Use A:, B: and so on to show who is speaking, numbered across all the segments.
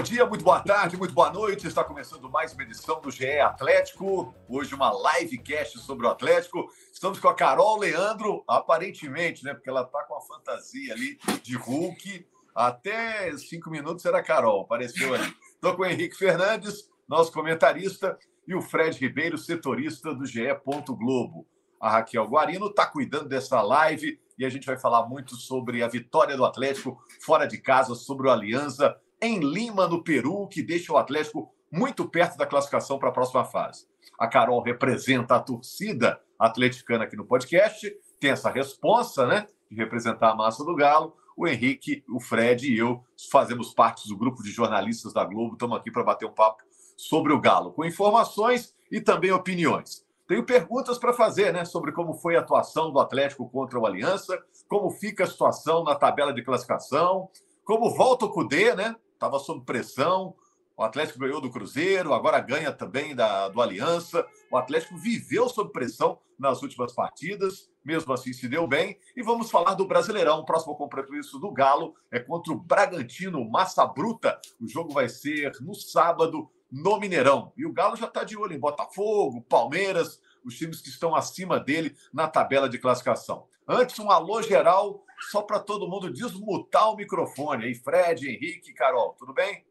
A: Bom dia, muito boa tarde, muito boa noite. Está começando mais uma edição do GE Atlético. Hoje uma livecast sobre o Atlético. Estamos com a Carol Leandro, aparentemente, né? Porque ela está com a fantasia ali de Hulk. Até cinco minutos era a Carol, apareceu ali. Estou com o Henrique Fernandes, nosso comentarista, e o Fred Ribeiro, setorista do GE. Globo. A Raquel Guarino está cuidando dessa live e a gente vai falar muito sobre a vitória do Atlético fora de casa sobre o Aliança em Lima, no Peru, que deixa o Atlético muito perto da classificação para a próxima fase. A Carol representa a torcida atleticana aqui no podcast, tem essa responsa, né, de representar a massa do Galo. O Henrique, o Fred e eu fazemos parte do grupo de jornalistas da Globo, estamos aqui para bater um papo sobre o Galo, com informações e também opiniões. Tenho perguntas para fazer, né, sobre como foi a atuação do Atlético contra o Aliança, como fica a situação na tabela de classificação, como volta o Cudê, né? Estava sob pressão. O Atlético ganhou do Cruzeiro, agora ganha também da, do Aliança. O Atlético viveu sob pressão nas últimas partidas, mesmo assim se deu bem. E vamos falar do Brasileirão. O próximo compromisso do Galo é contra o Bragantino, Massa Bruta. O jogo vai ser no sábado, no Mineirão. E o Galo já está de olho em Botafogo, Palmeiras, os times que estão acima dele na tabela de classificação. Antes, um alô geral, só para todo mundo desmutar o microfone. Aí, Fred, Henrique, Carol, tudo bem?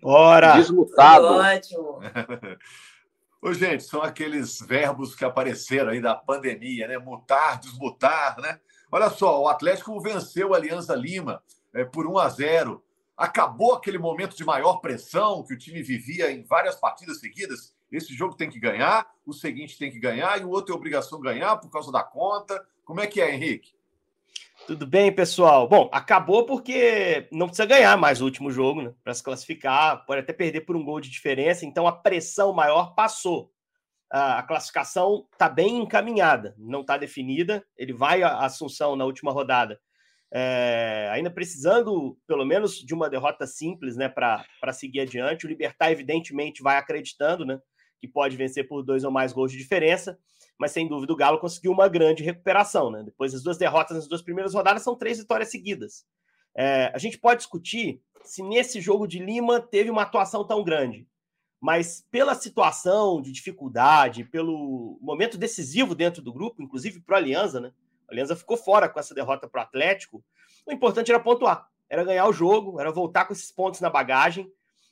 B: Bora!
C: Desmutado.
D: Ótimo.
A: Ô, gente, são aqueles verbos que apareceram aí da pandemia, né? Mutar, desmutar, né? Olha só, o Atlético venceu a Aliança Lima é, por 1 a 0. Acabou aquele momento de maior pressão que o time vivia em várias partidas seguidas. Esse jogo tem que ganhar, o seguinte tem que ganhar e o outro é obrigação ganhar por causa da conta. Como é que é, Henrique?
B: Tudo bem, pessoal? Bom, acabou porque não precisa ganhar mais o último jogo, né? Para se classificar, pode até perder por um gol de diferença, então a pressão maior passou. A classificação está bem encaminhada, não está definida. Ele vai à Assunção na última rodada, é, ainda precisando, pelo menos, de uma derrota simples, né, para seguir adiante. O Libertar, evidentemente, vai acreditando, né, que pode vencer por dois ou mais gols de diferença, mas sem dúvida o Galo conseguiu uma grande recuperação, né? Depois das duas derrotas nas duas primeiras rodadas, são três vitórias seguidas. É, a gente pode discutir se nesse jogo de Lima teve uma atuação tão grande, mas pela situação de dificuldade, pelo momento decisivo dentro do grupo, inclusive para o Aliança, né? A Aliança ficou fora com essa derrota para o Atlético. O importante era pontuar, era ganhar o jogo, era voltar com esses pontos na bagagem.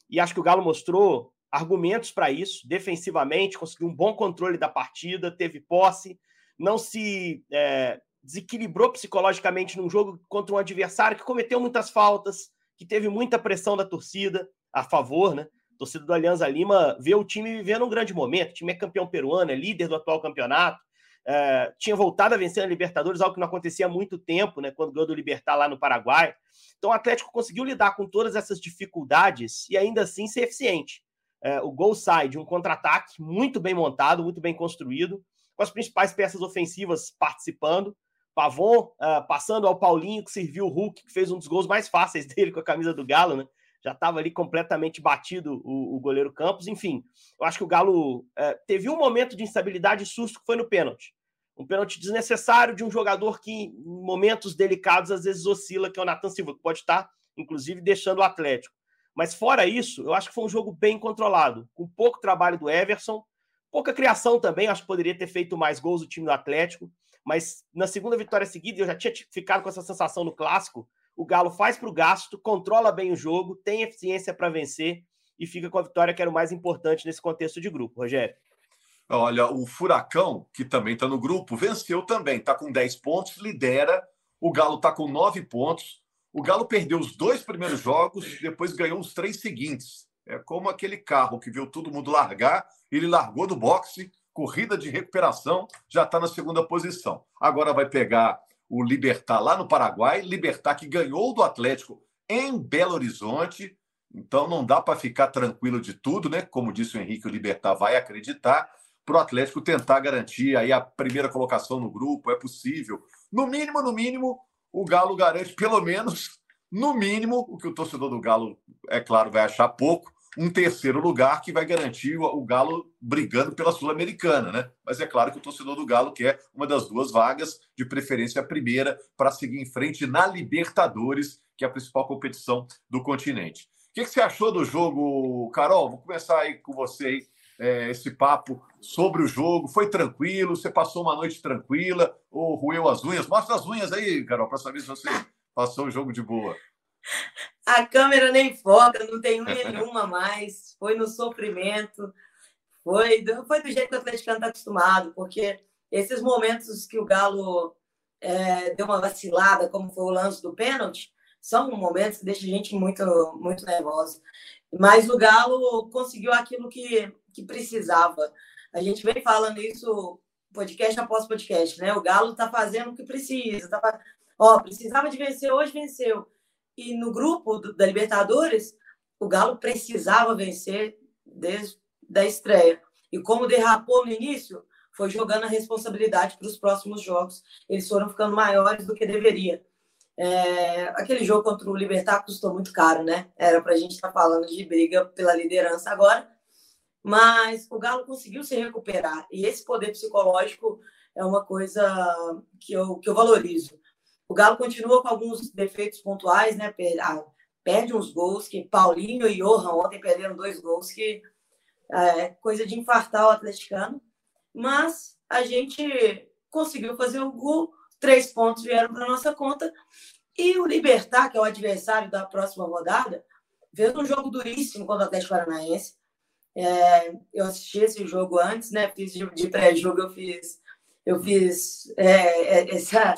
B: E acho que o Galo mostrou argumentos para isso, defensivamente, conseguiu um bom controle da partida, teve posse, não se é, desequilibrou psicologicamente num jogo contra um adversário que cometeu muitas faltas, que teve muita pressão da torcida a favor, né? Torcida do Alianza Lima vê o time vivendo um grande momento. O time é campeão peruano, é líder do atual campeonato. É, tinha voltado a vencer a Libertadores, algo que não acontecia há muito tempo, né? Quando ganhou do Libertar lá no Paraguai. Então o Atlético conseguiu lidar com todas essas dificuldades e ainda assim ser eficiente. É, o gol sai de um contra-ataque muito bem montado, muito bem construído, com as principais peças ofensivas participando. Pavon uh, passando ao Paulinho, que serviu o Hulk, que fez um dos gols mais fáceis dele com a camisa do Galo, né? Já estava ali completamente batido o, o, goleiro Campos. Enfim, eu acho que o Galo uh, teve um momento de instabilidade e susto que foi no pênalti. Um pênalti desnecessário de um jogador que, em momentos delicados, às vezes oscila, que é o Nathan Silva, que pode estar, inclusive, deixando o Atlético. Mas fora isso, eu acho que foi um jogo bem controlado, com pouco trabalho do Everson, pouca criação também, acho que poderia ter feito mais gols o time do Atlético, mas na segunda vitória seguida, eu já tinha ficado com essa sensação no clássico, o Galo faz para o gasto, controla bem o jogo, tem eficiência para vencer e fica com a vitória que era o mais importante nesse contexto de grupo, Rogério.
A: Olha, o Furacão, que também está no grupo, venceu também, está com 10 pontos, lidera. O Galo está com 9 pontos. O Galo perdeu os dois primeiros jogos, depois ganhou os três seguintes. É como aquele carro que viu todo mundo largar, ele largou do boxe, corrida de recuperação, já está na segunda posição. Agora vai pegar o Libertar lá no Paraguai, Libertar que ganhou do Atlético em Belo Horizonte, então não dá para ficar tranquilo de tudo, né? Como disse o Henrique, o Libertar vai acreditar para o Atlético tentar garantir aí a primeira colocação no grupo, é possível. No mínimo, no mínimo, o Galo garante pelo menos, no mínimo, o que o torcedor do Galo, é claro, vai achar pouco, um terceiro lugar que vai garantir o Galo brigando pela Sul-Americana, né? Mas é claro que o torcedor do Galo quer uma das duas vagas, de preferência a primeira, para seguir em frente na Libertadores, que é a principal competição do continente. O que, você achou do jogo, Carol? Vou começar aí com você aí, é, esse papo sobre o jogo. Foi tranquilo? Você passou uma noite tranquila? Ou roeu as unhas? Mostra as unhas aí, Carol, para saber se você passou o jogo de boa.
C: A câmera nem foca, não tem unha nenhuma mais. Foi no sofrimento. Foi do, foi do jeito que o atleticano está acostumado, porque esses momentos que o Galo é, deu uma vacilada, como foi o lance do pênalti, são momentos que deixam a gente muito, muito nervosa. Mas o Galo conseguiu aquilo que, que precisava. A gente vem falando isso podcast após podcast, né? O Galo está fazendo o que precisa. Tá, ó, precisava de vencer hoje, venceu e no grupo do, da Libertadores, o Galo precisava vencer desde da estreia. E como derrapou no início, foi jogando a responsabilidade para os próximos jogos. Eles foram ficando maiores do que deveria. É, aquele jogo contra o Libertar custou muito caro, né? Era para a gente estar tá falando de briga pela liderança agora. Mas o Galo conseguiu se recuperar. E esse poder psicológico é uma coisa que eu, que eu valorizo. O Galo continua com alguns defeitos pontuais, né? Ah, perde uns gols que Paulinho e Johan ontem perderam dois gols que é coisa de infartar o atleticano. Mas a gente conseguiu fazer o gol, três pontos vieram para nossa conta. E o Libertar, que é o adversário da próxima rodada, fez um jogo duríssimo contra o Atlético Paranaense. É, eu assisti esse jogo antes, né? Fiz de, de pré-jogo, eu fiz eu fiz é, é, essa,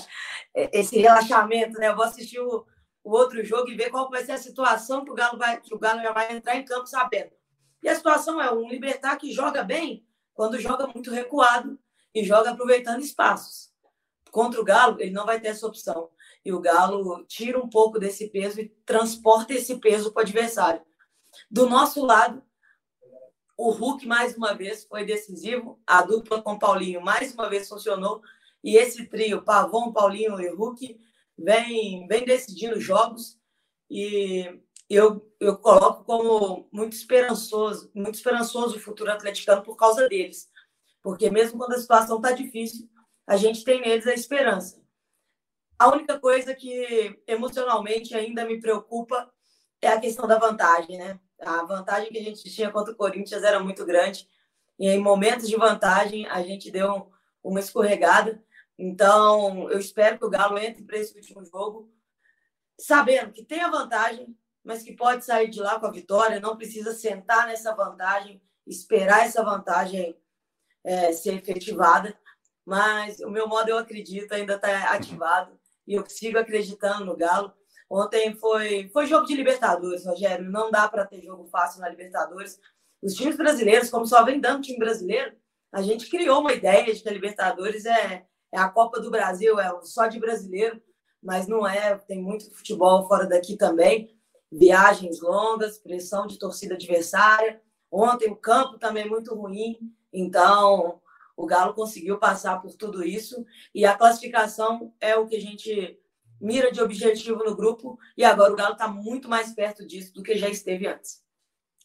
C: é, esse relaxamento, né? Eu vou assistir o, o, outro jogo e ver qual vai ser a situação que o Galo vai, que o Galo já vai entrar em campo sabendo. E a situação é um Libertar que joga bem quando joga muito recuado e joga aproveitando espaços. Contra o Galo, ele não vai ter essa opção. E o Galo tira um pouco desse peso e transporta esse peso para o adversário. Do nosso lado, o Hulk, mais uma vez, foi decisivo. A dupla com Paulinho, mais uma vez, funcionou. E esse trio, Pavon, Paulinho e Hulk, vem, vem decidindo jogos. E eu, eu coloco como muito esperançoso, muito esperançoso o futuro atleticano por causa deles. Porque mesmo quando a situação está difícil, a gente tem neles a esperança. A única coisa que emocionalmente ainda me preocupa é a questão da vantagem, né? A vantagem que a gente tinha contra o Corinthians era muito grande. E em momentos de vantagem, a gente deu uma escorregada. Então, eu espero que o Galo entre para esse último jogo, sabendo que tem a vantagem, mas que pode sair de lá com a vitória, não precisa sentar nessa vantagem, esperar essa vantagem é, ser efetivada. Mas o meu modo, eu acredito, ainda está ativado e eu sigo acreditando no Galo. Ontem foi, foi jogo de Libertadores, Rogério. Não dá para ter jogo fácil na Libertadores. Os times brasileiros, como só vem dando time brasileiro, a gente criou uma ideia de que a Libertadores é, é a Copa do Brasil, é só de brasileiro, mas não é. Tem muito futebol fora daqui também. Viagens longas, pressão de torcida adversária. Ontem o campo também muito ruim, então o Galo conseguiu passar por tudo isso e a classificação é o que a gente mira de objetivo no grupo e agora o Galo está muito mais perto disso do que já esteve antes.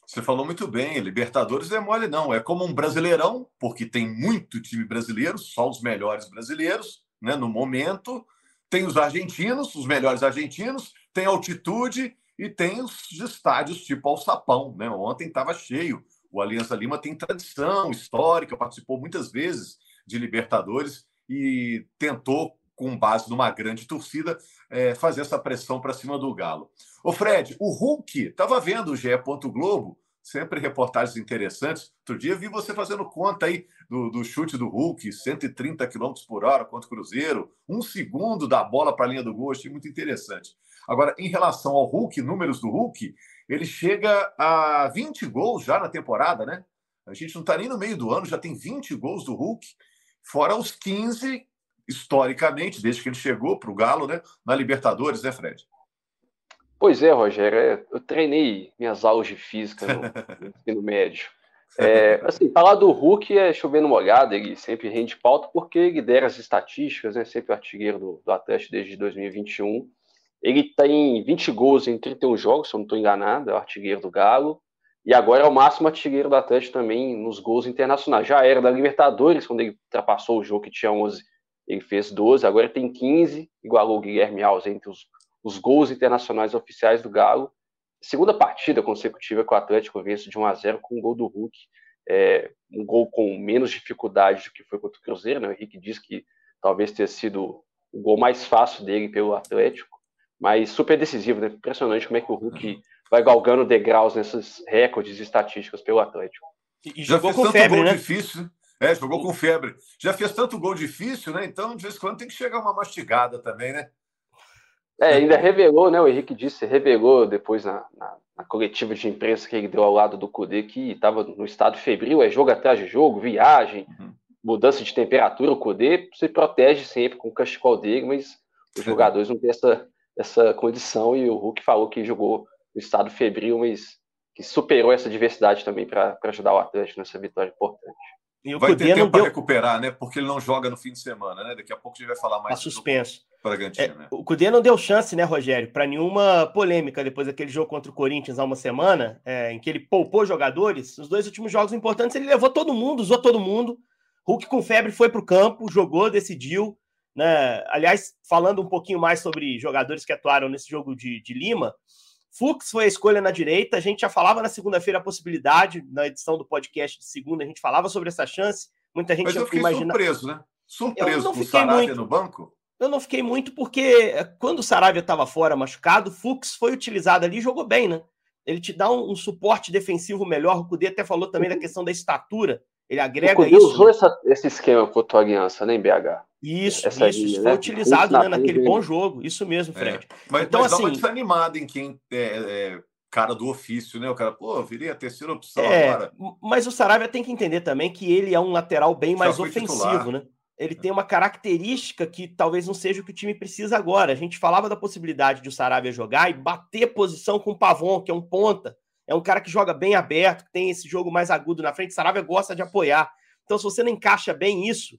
A: Você falou muito bem, Libertadores é mole não, é como um brasileirão, porque tem muito time brasileiro, só os melhores brasileiros, né, no momento. Tem os argentinos, os melhores argentinos, tem altitude e tem os estádios tipo Alçapão, né? Ontem estava cheio. O Aliança Lima tem tradição histórica, participou muitas vezes de Libertadores e tentou com base numa grande torcida, é, fazer essa pressão para cima do Galo. O Fred, o Hulk, estava vendo o GE. Globo, sempre reportagens interessantes. Outro dia vi você fazendo conta aí do, do chute do Hulk, 130 km por hora contra o Cruzeiro, um segundo da bola para a linha do gol, achei muito interessante. Agora, em relação ao Hulk, números do Hulk, ele chega a 20 gols já na temporada, né? A gente não está nem no meio do ano, já tem 20 gols do Hulk, fora os 15, historicamente, desde que ele chegou para o Galo, né? Na Libertadores, né, Fred?
D: Pois é, Rogério. É, eu treinei minhas aulas de física no ensino médio. É, assim, falar do Hulk é chover no molhado, ele sempre rende pauta porque lidera as estatísticas, né? Sempre o artilheiro do, do Atlético desde 2021. Ele tem 20 gols em 31 jogos, se eu não estou enganado, é o artilheiro do Galo. E agora é o máximo artilheiro do Atlético também nos gols internacionais. Já era da Libertadores, quando ele ultrapassou o jogo que tinha 11, ele fez 12, agora tem 15, igualou o Guilherme Alves entre os, os gols internacionais oficiais do Galo segunda partida consecutiva que o Atlético vence de 1 a 0 com um gol do Hulk, é, um gol com menos dificuldade do que foi contra o Cruzeiro, né? O Henrique diz que talvez tenha sido o gol mais fácil dele pelo Atlético, mas super decisivo, né? Impressionante como é que o Hulk vai galgando degraus nesses recordes estatísticos pelo Atlético.
A: E, e jogou com febre, gol né? difícil. É, jogou com febre. Já fez tanto gol difícil, né? Então, de vez em quando tem que chegar uma mastigada também, né?
D: É, ainda revelou, né? O Henrique disse, revelou depois na, na, na coletiva de imprensa que ele deu ao lado do Cudê que estava no estado febril, é jogo atrás de jogo, viagem, uhum. mudança de temperatura. O Cudê se protege sempre com o cachecol dele, mas os jogadores não têm essa, essa condição. E o Hulk falou que jogou no estado febril, mas que superou essa diversidade também para ajudar o Atlético nessa vitória importante.
A: E o vai Cudê ter tempo para recuperar, né? Porque ele não joga no fim de semana, né? Daqui a pouco a gente vai falar mais.
B: Tá suspenso.
A: É,
B: né? O Cudê não deu chance, né, Rogério, para nenhuma polêmica depois daquele jogo contra o Corinthians há uma semana, é, em que ele poupou jogadores. Os dois últimos jogos importantes ele levou todo mundo, usou todo mundo. Hulk com febre foi para o campo, jogou, decidiu. Né? Aliás, falando um pouquinho mais sobre jogadores que atuaram nesse jogo de, de Lima, Fux foi a escolha na direita. A gente já falava na segunda-feira a possibilidade, na edição do podcast de segunda, a gente falava sobre essa chance. Muita gente
A: Mas eu fiquei imagina... surpreso, né? Surpreso com o
B: Sarabia muito.
A: no banco.
B: Eu não fiquei muito porque eh, quando o Saravia estava fora machucado, o Fux foi utilizado ali e jogou bem, né? Ele te dá um, um suporte defensivo melhor. O Cudê até falou também da questão da estatura. Ele agrega o Cudê isso.
D: usou essa, esse esquema com a tua aliança, né, em BH?
B: Isso, Essa isso, linha, foi né? utilizado né, naquele bom jogo. Isso mesmo, é. Fred.
A: É. Mas, então, mas assim, dá uma desanimada em quem é, é, cara do ofício, né? O cara, pô, viria a terceira opção é, agora.
B: Mas o Saravia tem que entender também que ele é um lateral bem Já mais ofensivo, titular. né? ele tem uma característica que talvez não seja o que o time precisa agora. A gente falava da possibilidade de o Saravia jogar e bater posição com o Pavon, que é um ponta. É um cara que joga bem aberto, que tem esse jogo mais agudo na frente. O Saravia gosta de apoiar. Então, se você não encaixa bem isso,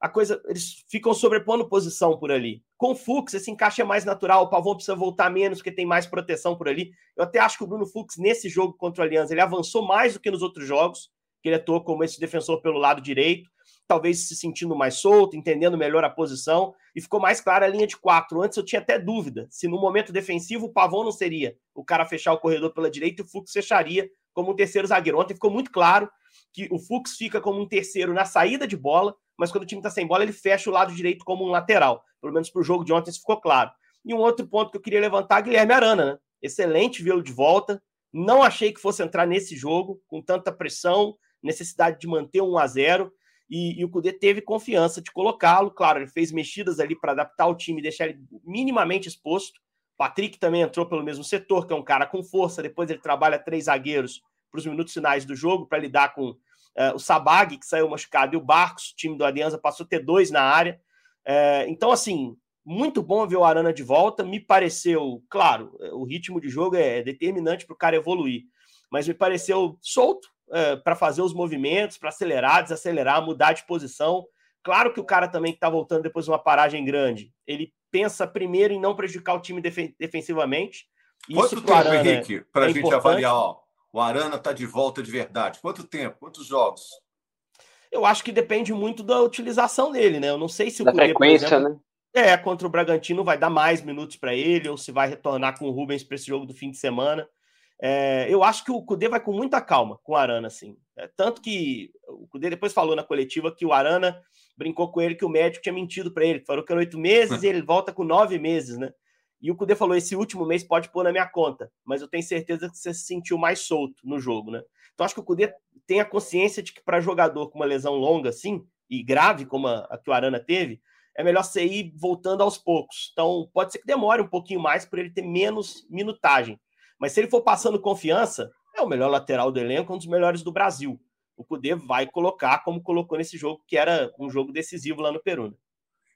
B: a coisa eles ficam sobrepondo posição por ali. Com o Fux, esse encaixe é mais natural. O Pavon precisa voltar menos, porque tem mais proteção por ali. Eu até acho que o Bruno Fux, nesse jogo contra o Aliança, ele avançou mais do que nos outros jogos, que ele atuou como esse defensor pelo lado direito talvez se sentindo mais solto, entendendo melhor a posição, e ficou mais clara a linha de quatro. Antes eu tinha até dúvida se no momento defensivo o Pavão não seria o cara fechar o corredor pela direita e o Fux fecharia como um terceiro zagueiro. Ontem ficou muito claro que o Fux fica como um terceiro na saída de bola, mas quando o time está sem bola, ele fecha o lado direito como um lateral. Pelo menos para o jogo de ontem isso ficou claro. E um outro ponto que eu queria levantar, Guilherme Arana, né? Excelente vê-lo de volta. Não achei que fosse entrar nesse jogo com tanta pressão, necessidade de manter um a 0 e, e o Cudê teve confiança de colocá-lo. Claro, ele fez mexidas ali para adaptar o time deixar ele minimamente exposto. Patrick também entrou pelo mesmo setor, que é um cara com força. Depois ele trabalha três zagueiros para os minutos finais do jogo para lidar com uh, o Sabag, que saiu machucado, e o Barcos, o time do Aliança, passou a ter dois na área. Uh, então, assim, muito bom ver o Arana de volta. Me pareceu, claro, o ritmo de jogo é determinante para o cara evoluir, mas me pareceu solto, é, para fazer os movimentos, para acelerar, desacelerar, mudar de posição. Claro que o cara também que está voltando depois de uma paragem grande, ele pensa primeiro em não prejudicar o time def defensivamente.
A: Quanto Isso tempo, Arana Henrique, para a é gente importante. avaliar? Ó, o Arana está de volta de verdade. Quanto tempo? Quantos jogos?
B: Eu acho que depende muito da utilização dele, né? Eu não sei se o
D: da Cudê, frequência, exemplo, né?
B: É, contra o Bragantino vai dar mais minutos para ele, ou se vai retornar com o Rubens para esse jogo do fim de semana. É, eu acho que o Cudê vai com muita calma com o Arana, assim. É, tanto que o Cudê depois falou na coletiva que o Arana brincou com ele que o médico tinha mentido para ele, falou que eram oito meses e ele volta com nove meses, né? E o Cudê falou: esse último mês pode pôr na minha conta, mas eu tenho certeza que você se sentiu mais solto no jogo, né? Então acho que o Cudê tem a consciência de que para jogador com uma lesão longa assim, e grave como a, a que o Arana teve, é melhor você ir voltando aos poucos. Então pode ser que demore um pouquinho mais por ele ter menos minutagem. Mas se ele for passando confiança, é o melhor lateral do elenco, um dos melhores do Brasil. o Cudê vai colocar como colocou nesse jogo, que era um jogo decisivo lá no Peru. Né?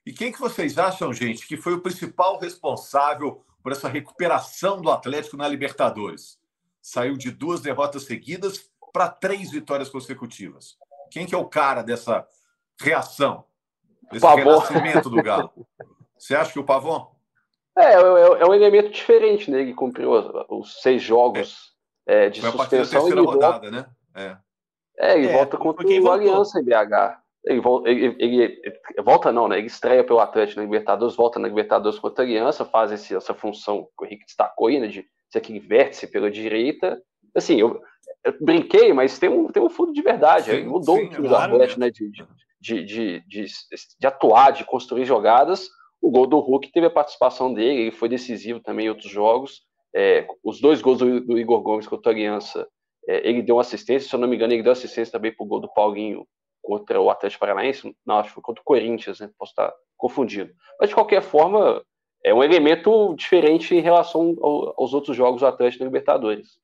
A: E quem que vocês acham, gente, que foi o principal responsável por essa recuperação do Atlético na Libertadores? Saiu de duas derrotas seguidas para três vitórias consecutivas. Quem que é o cara dessa reação, desse Pavon. renascimento do Galo? Você acha que o Pavon?
D: É, é, é um elemento diferente, né? Ele cumpriu os seis jogos é. É, de Foi suspensão e
A: rodada, volta... né?
D: É. é, ele é, volta contra o Aliança em BH. Ele, ele, ele, volta não, né? Ele estreia pelo Atlético na Libertadores, volta na Libertadores contra a Aliança, faz esse, essa função que o Henrique destacou aí, né? De ser aquele vértice pela direita. Assim, eu, eu, brinquei, mas tem um, tem um fundo de verdade. Sim, ele mudou sim, o time do Atlético, né? De, de, de, de, de atuar, de construir jogadas. O gol do Hulk teve a participação dele, ele foi decisivo também em outros jogos. É, os dois gols do, do, Igor Gomes contra a Aliança, é, ele deu assistência, se eu não me engano, ele deu assistência também para o gol do Paulinho contra o Atlético Paranaense, não, acho que foi contra o Corinthians, né? Posso estar confundido. Mas de qualquer forma, é um elemento diferente em relação ao, aos outros jogos do Atlético na Libertadores.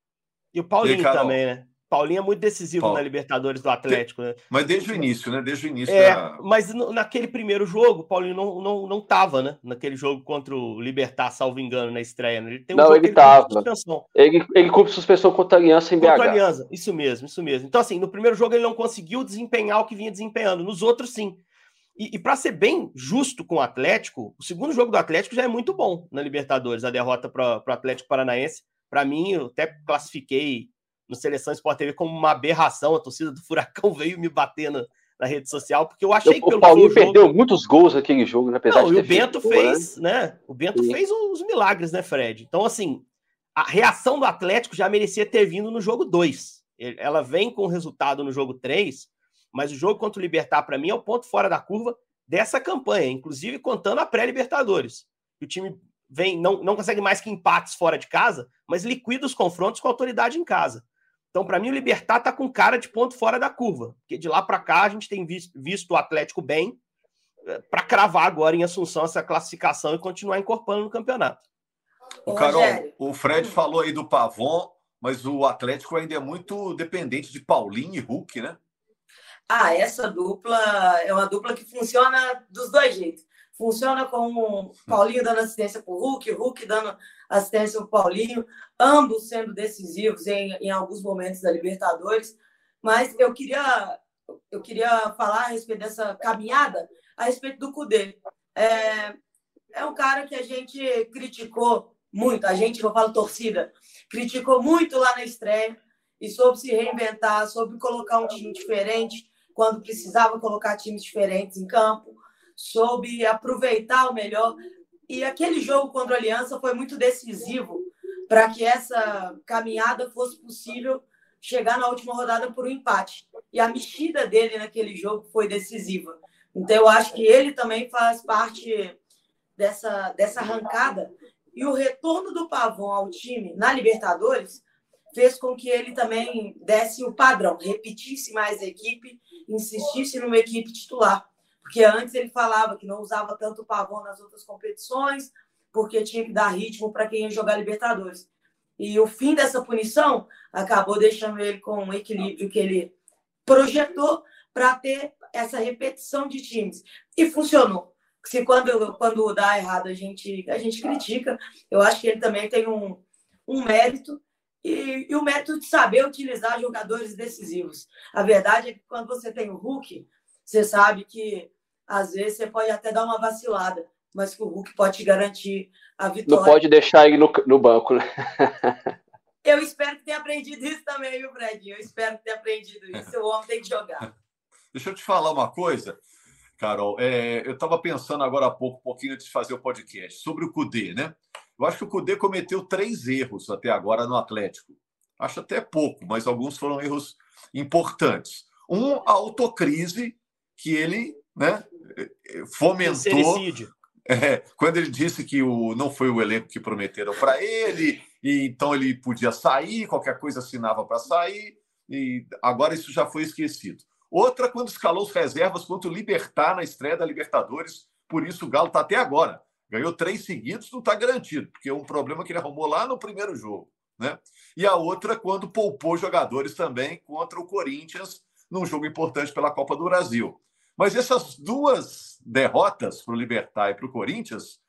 B: E o Paulinho e, também, né? Paulinho é muito decisivo Paulo. na Libertadores do Atlético, né?
A: Mas desde o início, né? Desde o início.
B: É, da... Mas naquele primeiro jogo, o Paulinho não, não, não tava, né? Naquele jogo contra o Libertar, salvo engano, na estreia. Né?
D: Ele tem um não, ele que tava. Ele, ele cumpre suspensão contra a Aliança em BH. Contra a Aliança,
B: isso mesmo, isso mesmo. Então, assim, no primeiro jogo ele não conseguiu desempenhar o que vinha desempenhando. Nos outros, sim. E, e para ser bem justo com o Atlético, o segundo jogo do Atlético já é muito bom na Libertadores, a derrota para o Atlético Paranaense. Para mim, eu até classifiquei no Seleção Sport TV como uma aberração. A torcida do Furacão veio me bater na, na rede social, porque eu achei
D: que pelo O Paulinho jogo... perdeu muitos gols naquele jogo, né?
B: apesar Não, de e o Bento fez, né? né? O Bento Sim. fez os milagres, né, Fred? Então, assim, a reação do Atlético já merecia ter vindo no jogo 2. Ela vem com o resultado no jogo 3, mas o jogo contra o Libertar, para mim, é o ponto fora da curva dessa campanha, inclusive contando a pré-Libertadores. O time vem, não, não consegue mais que empates fora de casa, mas liquida os confrontos com a autoridade em casa. Então, para mim, o Libertar tá com cara de ponto fora da curva, porque de lá para cá a gente tem visto, o Atlético bem eh, para cravar agora em Assunção essa classificação e continuar incorporando no campeonato.
A: O Carol, o Fred falou aí do Pavon, mas o Atlético ainda é muito dependente de Paulinho e Hulk, né?
C: Ah, essa dupla é uma dupla que funciona dos dois jeitos. Funciona com o Paulinho dando assistência para o Hulk, Hulk dando assistência para o Paulinho, ambos sendo decisivos em, em alguns momentos da Libertadores. Mas eu queria, eu queria falar a respeito dessa caminhada, a respeito do Cudê. É, é um cara que a gente criticou muito, a gente, eu falo torcida, criticou muito lá na estreia e soube se reinventar, soube colocar um time diferente quando precisava colocar times diferentes em campo soube aproveitar o melhor. E aquele jogo contra a Aliança foi muito decisivo para que essa caminhada fosse possível chegar na última rodada por um empate. E a mexida dele naquele jogo foi decisiva. Então, eu acho que ele também faz parte dessa, dessa arrancada. E o retorno do Pavon ao time na Libertadores fez com que ele também desse o padrão, repetisse mais a equipe, insistisse numa equipe titular. Porque antes ele falava que não usava tanto Pavão nas outras competições, porque tinha que dar ritmo para quem ia jogar Libertadores. E o fim dessa punição acabou deixando ele com o equilíbrio que ele projetou para ter essa repetição de times. E funcionou. Se quando, quando dá errado a gente, a gente critica, eu acho que ele também tem um, um mérito e, e, o mérito de saber utilizar jogadores decisivos. A verdade é que quando você tem o Hulk, você sabe que às vezes você pode até dar uma vacilada, mas que o Hulk pode te garantir a vitória.
D: Não pode deixar ele no, no banco, né?
C: Eu espero que tenha aprendido isso também, viu, Fred? Eu espero que tenha aprendido isso. O homem tem que jogar.
A: Deixa eu te falar uma coisa, Carol. É, eu estava pensando agora há pouco, um pouquinho antes de fazer o podcast, sobre o Cudê, né? Eu acho que o Cudê cometeu três erros até agora no Atlético. Acho até pouco, mas alguns foram erros importantes. Um, a autocrise que ele né, fomentou. É, quando ele disse que o, não foi o elenco que prometeram para ele, e então ele podia sair, qualquer coisa assinava para sair, e agora isso já foi esquecido. Outra, quando escalou os reservas contra o Libertar na estreia da Libertadores, por isso o Galo está até agora. Ganhou três seguidos, não está garantido, porque é um problema que ele arrumou lá no primeiro jogo. Né? E a outra, quando poupou jogadores também contra o Corinthians num jogo importante pela Copa do Brasil. Mas essas duas derrotas para o Libertar e para o Corinthians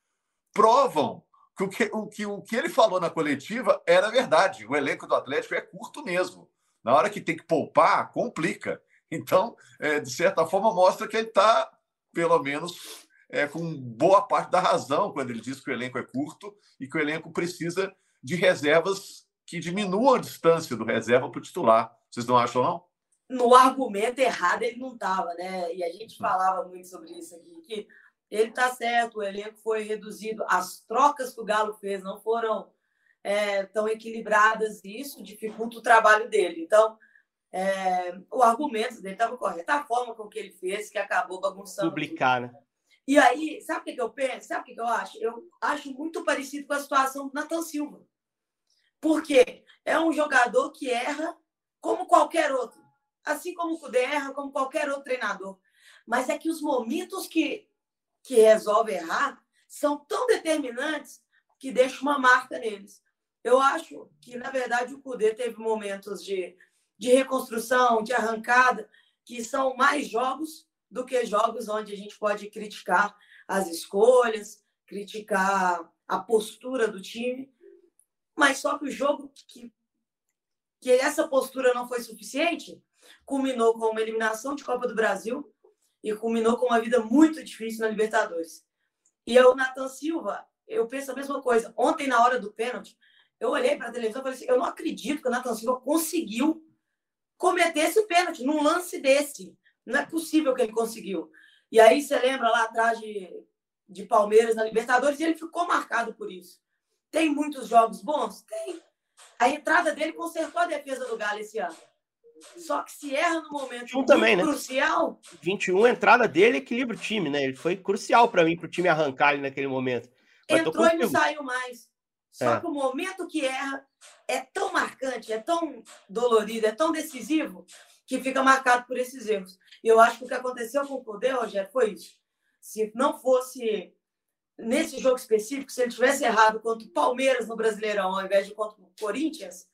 A: provam que o que, o que o que ele falou na coletiva era verdade. O elenco do Atlético é curto mesmo. Na hora que tem que poupar, complica. Então, é, de certa forma, mostra que ele está, pelo menos, é, com boa parte da razão quando ele diz que o elenco é curto e que o elenco precisa de reservas que diminuam a distância do reserva para o titular. Vocês não acham, não?
C: No argumento errado ele não estava, né? E a gente hum. falava muito sobre isso aqui, que ele está certo, o elenco foi reduzido, as trocas que o Galo fez não foram é, tão equilibradas e isso dificulta o trabalho dele. Então, é, o argumento dele estava correto, a forma com que ele fez, que acabou bagunçando.
B: Publicar, tudo. né?
C: E aí, sabe o que, que eu penso? Sabe o que, que eu acho? Eu acho muito parecido com a situação do Nathan Silva. Porque é um jogador que erra como qualquer outro. Assim como o Cudê erra, como qualquer outro treinador. Mas é que os momentos que, que resolve errar são tão determinantes que deixam uma marca neles. Eu acho que, na verdade, o Cudê teve momentos de, de reconstrução, de arrancada, que são mais jogos do que jogos onde a gente pode criticar as escolhas, criticar a postura do time. Mas só que o jogo que, que essa postura não foi suficiente, culminou com uma eliminação de Copa do Brasil e culminou com uma vida muito difícil na Libertadores. E o Nathan Silva, eu penso a mesma coisa. Ontem, na hora do pênalti, eu olhei para a televisão e falei assim: eu não acredito que o Nathan Silva conseguiu cometer esse pênalti num lance desse. Não é possível que ele conseguiu. E aí você lembra lá atrás de, de Palmeiras na Libertadores e ele ficou marcado por isso. Tem muitos jogos bons? Tem. A entrada dele consertou a defesa do Galo esse ano. Só que se erra no momento
B: um também, né?
C: crucial.
B: 21, a entrada dele equilibra o time, né? Ele foi crucial para mim, para o time arrancar ele naquele momento.
C: Mas Entrou e não saiu mais. Só é. que o momento que erra é tão marcante, é tão dolorido, é tão decisivo, que fica marcado por esses erros. E eu acho que o que aconteceu com o Poder, Rogério, foi isso. Se não fosse nesse jogo específico, se ele tivesse errado contra o Palmeiras no Brasileirão, ao invés de contra o Corinthians,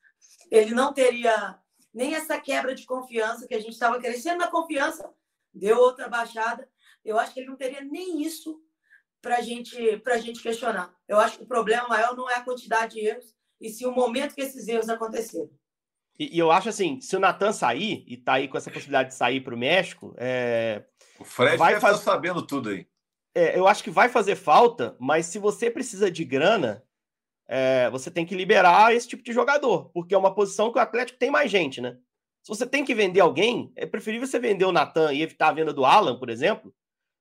C: ele não teria nem essa quebra de confiança que a gente estava crescendo na confiança, deu outra baixada. Eu acho que ele não teria nem isso para gente, a gente questionar. Eu acho que o problema maior não é a quantidade de erros, e sim o momento que esses erros aconteceram.
B: E, e eu acho assim, se o Natan sair, e tá aí com essa possibilidade de sair para o México, é...
A: o Fred vai fazer sabendo tudo aí.
B: É, eu acho que vai fazer falta, mas se você precisa de grana, é, você tem que liberar esse tipo de jogador, porque é uma posição que o Atlético tem mais gente, né? Se você tem que vender alguém, é preferível você vender o Natan e evitar a venda do Alan, por exemplo,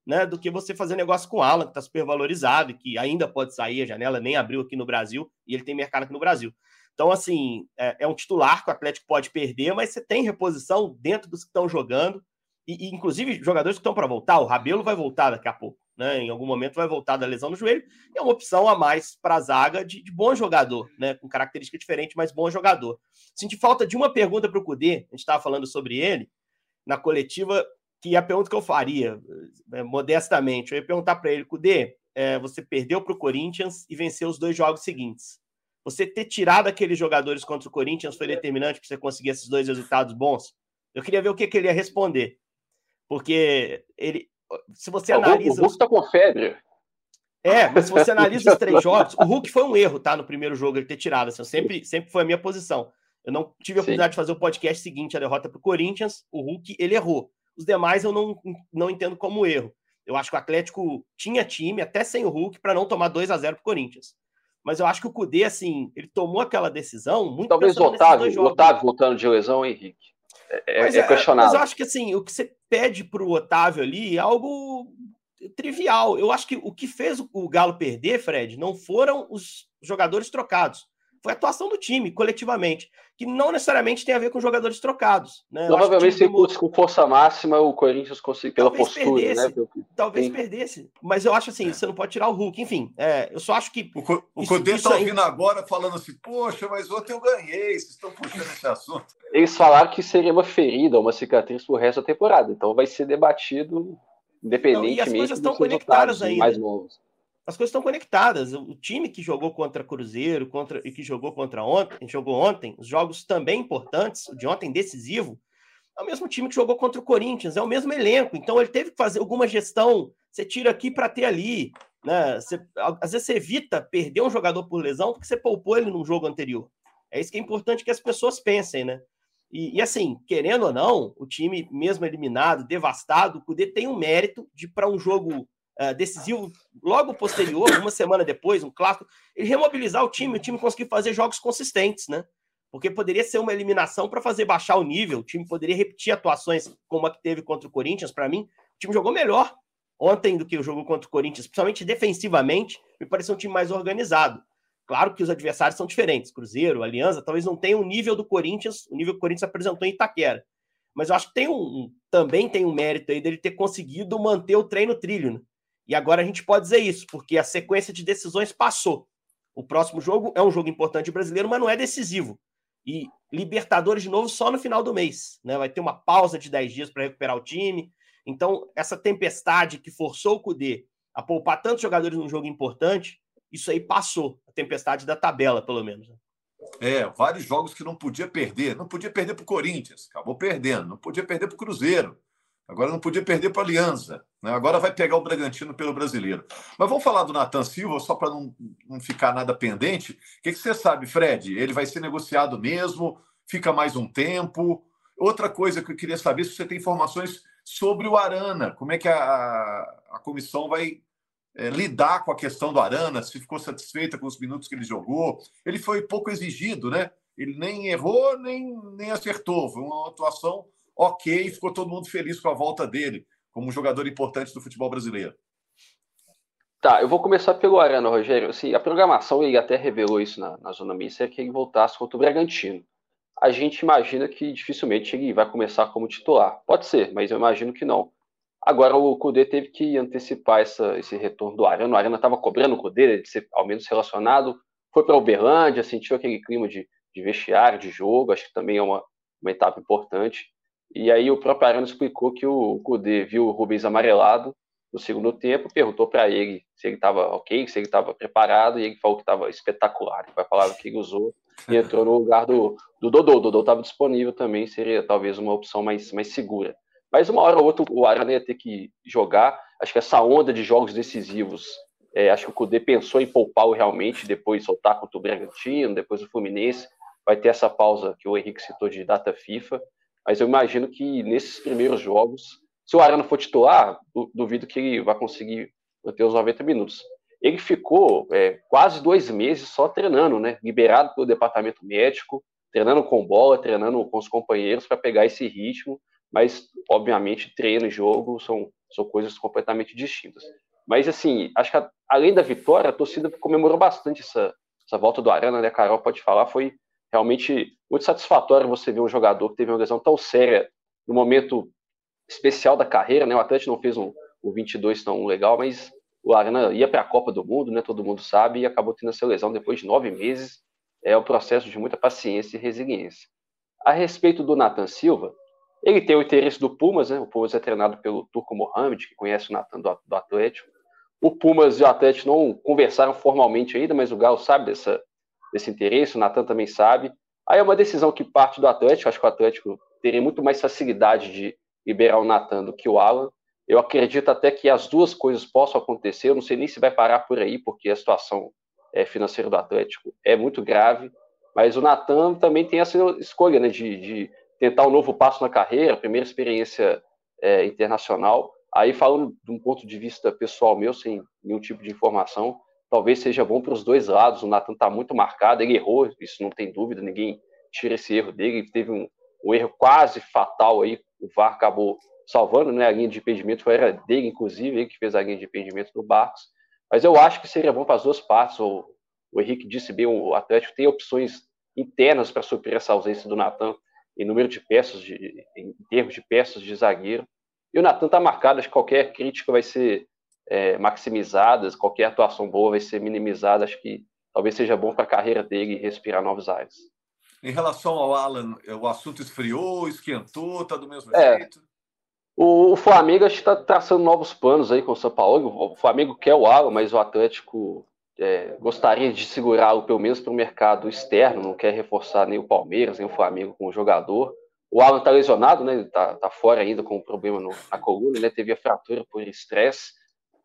B: né, do que você fazer negócio com o Alan, que está super valorizado e que ainda pode sair, a janela nem abriu aqui no Brasil e ele tem mercado aqui no Brasil. Então, assim, é, é um titular que o Atlético pode perder, mas você tem reposição dentro dos que estão jogando, e, e inclusive jogadores que estão para voltar. O Rabelo vai voltar daqui a pouco, né? Em algum momento vai voltar da lesão no joelho, é uma opção a mais para a zaga de, de, bom jogador, né? Com característica diferente, mas bom jogador. Senti falta de uma pergunta para o Cudê, a gente estava falando sobre ele na coletiva, que é a pergunta que eu faria, é, modestamente, eu ia perguntar para ele, Cudê, é, você perdeu para o Corinthians e venceu os dois jogos seguintes você ter tirado aqueles jogadores contra o Corinthians foi determinante para você conseguir esses dois resultados bons? Eu queria ver o que, que ele ia responder. Porque ele. Se você analisa.
D: O Hulk está com febre.
B: É, mas se você analisa os três jogos, o Hulk foi um erro, tá? No primeiro jogo, ele ter tirado. Assim, sempre, sempre foi a minha posição. Eu não tive a oportunidade Sim. de fazer o podcast seguinte, a derrota para o Corinthians. O Hulk, ele errou. Os demais eu não, não entendo como erro. Eu acho que o Atlético tinha time, até sem o Hulk, para não tomar 2 a 0 para o Corinthians mas eu acho que o Cudê, assim, ele tomou aquela decisão muito
D: Talvez o Otávio, o Otávio voltando de lesão, Henrique. É, é, é, questionável.
B: Mas eu acho que, assim, o que você pede para o Otávio ali é algo trivial. Eu acho que o que fez o Galo perder, Fred, não foram os jogadores trocados foi a atuação do time, coletivamente, que não necessariamente tem a ver com jogadores trocados. Né?
D: Provavelmente, se fosse com força máxima, o Corinthians conseguiu, pela talvez postura,
B: perdesse,
D: né?
B: Pelo... Talvez Sim. perdesse. Mas eu acho assim, você não pode tirar o Hulk. Enfim, é, eu só acho que.
A: O, Co o Codê está ouvindo agora falando assim, poxa, mas ontem eu ganhei, vocês estão puxando esse assunto.
D: Eles falaram que seria uma ferida, uma cicatriz pro resto da temporada. Então vai ser debatido independentemente não, e as
B: coisas estão conectadas ainda. mais novos as coisas estão conectadas. O time que jogou contra Cruzeiro contra, e que jogou contra ontem, jogou ontem, os jogos também importantes, o de ontem decisivo, é o mesmo time que jogou contra o Corinthians, é o mesmo elenco. Então ele teve que fazer alguma gestão. Você tira aqui para ter ali. Né? Você, às vezes você evita perder um jogador por lesão porque você poupou ele num jogo anterior. É isso que é importante que as pessoas pensem, né? E, e assim, querendo ou não, o time, mesmo eliminado, devastado, o Cudê tem um mérito de, para um jogo uh, decisivo, logo posterior, uma semana depois, um clássico, ele remobilizar o time, o time conseguir fazer jogos consistentes, né? porque poderia ser uma eliminação para fazer baixar o nível. O time poderia repetir atuações como a que teve contra o Corinthians. Para mim, o time jogou melhor ontem do que o jogo contra o Corinthians, principalmente defensivamente. Me pareceu um time mais organizado. Claro que os adversários são diferentes. Cruzeiro, Aliança, talvez não tenham o nível do Corinthians, o nível que o Corinthians apresentou em Itaquera. Mas eu acho que tem um, também tem um mérito aí dele ter conseguido manter o treino trilho. Né? E agora a gente pode dizer isso, porque a sequência de decisões passou. O próximo jogo é um jogo importante brasileiro, mas não é decisivo. E Libertadores de novo só no final do mês. Né? Vai ter uma pausa de 10 dias para recuperar o time. Então, essa tempestade que forçou o Cudê a poupar tantos jogadores num jogo importante, isso aí passou. A tempestade da tabela, pelo menos. Né?
A: É, vários jogos que não podia perder. Não podia perder para o Corinthians, acabou perdendo. Não podia perder para o Cruzeiro. Agora não podia perder para a Aliança. Né? Agora vai pegar o Bragantino pelo brasileiro. Mas vamos falar do Nathan Silva, só para não, não ficar nada pendente. O que, que você sabe, Fred? Ele vai ser negociado mesmo? Fica mais um tempo? Outra coisa que eu queria saber se você tem informações sobre o Arana. Como é que a, a comissão vai é, lidar com a questão do Arana? Se ficou satisfeita com os minutos que ele jogou? Ele foi pouco exigido, né? Ele nem errou, nem, nem acertou. Foi uma atuação ok, ficou todo mundo feliz com a volta dele como um jogador importante do futebol brasileiro.
D: Tá, eu vou começar pelo Arana, Rogério. Assim, a programação, ele até revelou isso na, na zona mista, é que ele voltasse contra o Bragantino. A gente imagina que dificilmente ele vai começar como titular. Pode ser, mas eu imagino que não. Agora o Cudê teve que antecipar essa, esse retorno do Arana. O Arana estava cobrando o Cudê de ser ao menos relacionado. Foi para Uberlândia, sentiu aquele clima de, de vestiário, de jogo. Acho que também é uma, uma etapa importante. E aí o próprio Arana explicou que o Kudê viu o Rubens amarelado no segundo tempo, perguntou para ele se ele estava ok, se ele estava preparado, e ele falou que estava espetacular, foi a palavra que ele usou, e entrou no lugar do, do Dodô. O Dodô estava disponível também, seria talvez uma opção mais, mais segura. Mas uma hora ou outra o Arana ia ter que jogar. Acho que essa onda de jogos decisivos, é, acho que o Kudê pensou em poupá-lo realmente, depois soltar contra o Bragantino, depois o Fluminense. Vai ter essa pausa que o Henrique citou de data FIFA. Mas eu imagino que nesses primeiros jogos, se o Arana for titular, duvido que ele vai conseguir manter os 90 minutos. Ele ficou é, quase dois meses só treinando, né? Liberado pelo departamento médico, treinando com bola, treinando com os companheiros para pegar esse ritmo. Mas, obviamente, treino e jogo são, são coisas completamente distintas. Mas, assim, acho que além da vitória, a torcida comemorou bastante essa, essa volta do Arana, né? A Carol pode falar, foi realmente muito satisfatório você ver um jogador que teve uma lesão tão séria no momento especial da carreira, né? O Atlético não fez um, um 22 tão legal, mas o Arana ia para a Copa do Mundo, né? Todo mundo sabe, e acabou tendo essa lesão depois de nove meses. É um processo de muita paciência e resiliência. A respeito do Nathan Silva, ele tem o interesse do Pumas, né? O Pumas é treinado pelo Turco Mohamed, que conhece o Nathan do, do Atlético. O Pumas e o Atlético não conversaram formalmente ainda, mas o Galo sabe dessa, desse interesse, o Natan também sabe. Aí é uma decisão que parte do Atlético, acho que o Atlético teria muito mais facilidade de liberar o Natan do que o Alan. Eu acredito até que as duas coisas possam acontecer, eu não sei nem se vai parar por aí, porque a situação é, financeira do Atlético é muito grave, mas o Natan também tem essa escolha né, de, de, tentar um novo passo na carreira, primeira experiência é, internacional. Aí, falando de um ponto de vista pessoal meu, sem nenhum tipo de informação, talvez seja bom para os dois lados. O Nathan está muito marcado, ele errou, isso não tem dúvida, ninguém tira esse erro dele. Ele teve um, um erro quase fatal aí, o VAR acabou salvando, né? A linha de impedimento era dele, inclusive, ele que fez a linha de impedimento do Barcos. Mas eu acho que seria bom para as duas partes. O, o Henrique disse bem, o Atlético tem opções internas para suprir essa ausência do Natan em número de peças, de, em termos de peças de zagueiro. E o Natan está marcado, acho que qualquer crítica vai ser é, maximizadas, qualquer atuação boa vai ser minimizada. Acho que talvez seja bom para a carreira dele respirar novos ares.
A: Em relação ao Alan, o assunto esfriou, esquentou, está do mesmo é, jeito?
D: O, Flamengo está traçando novos planos aí com o São Paulo. O Flamengo quer o Alan, mas o Atlético é, gostaria de segurá-lo pelo menos para o mercado externo, não quer reforçar nem o Palmeiras, nem o Flamengo com o jogador. O Alan tá lesionado, né? Ele tá, tá fora ainda com um problema no, na coluna, né? Teve a fratura por estresse.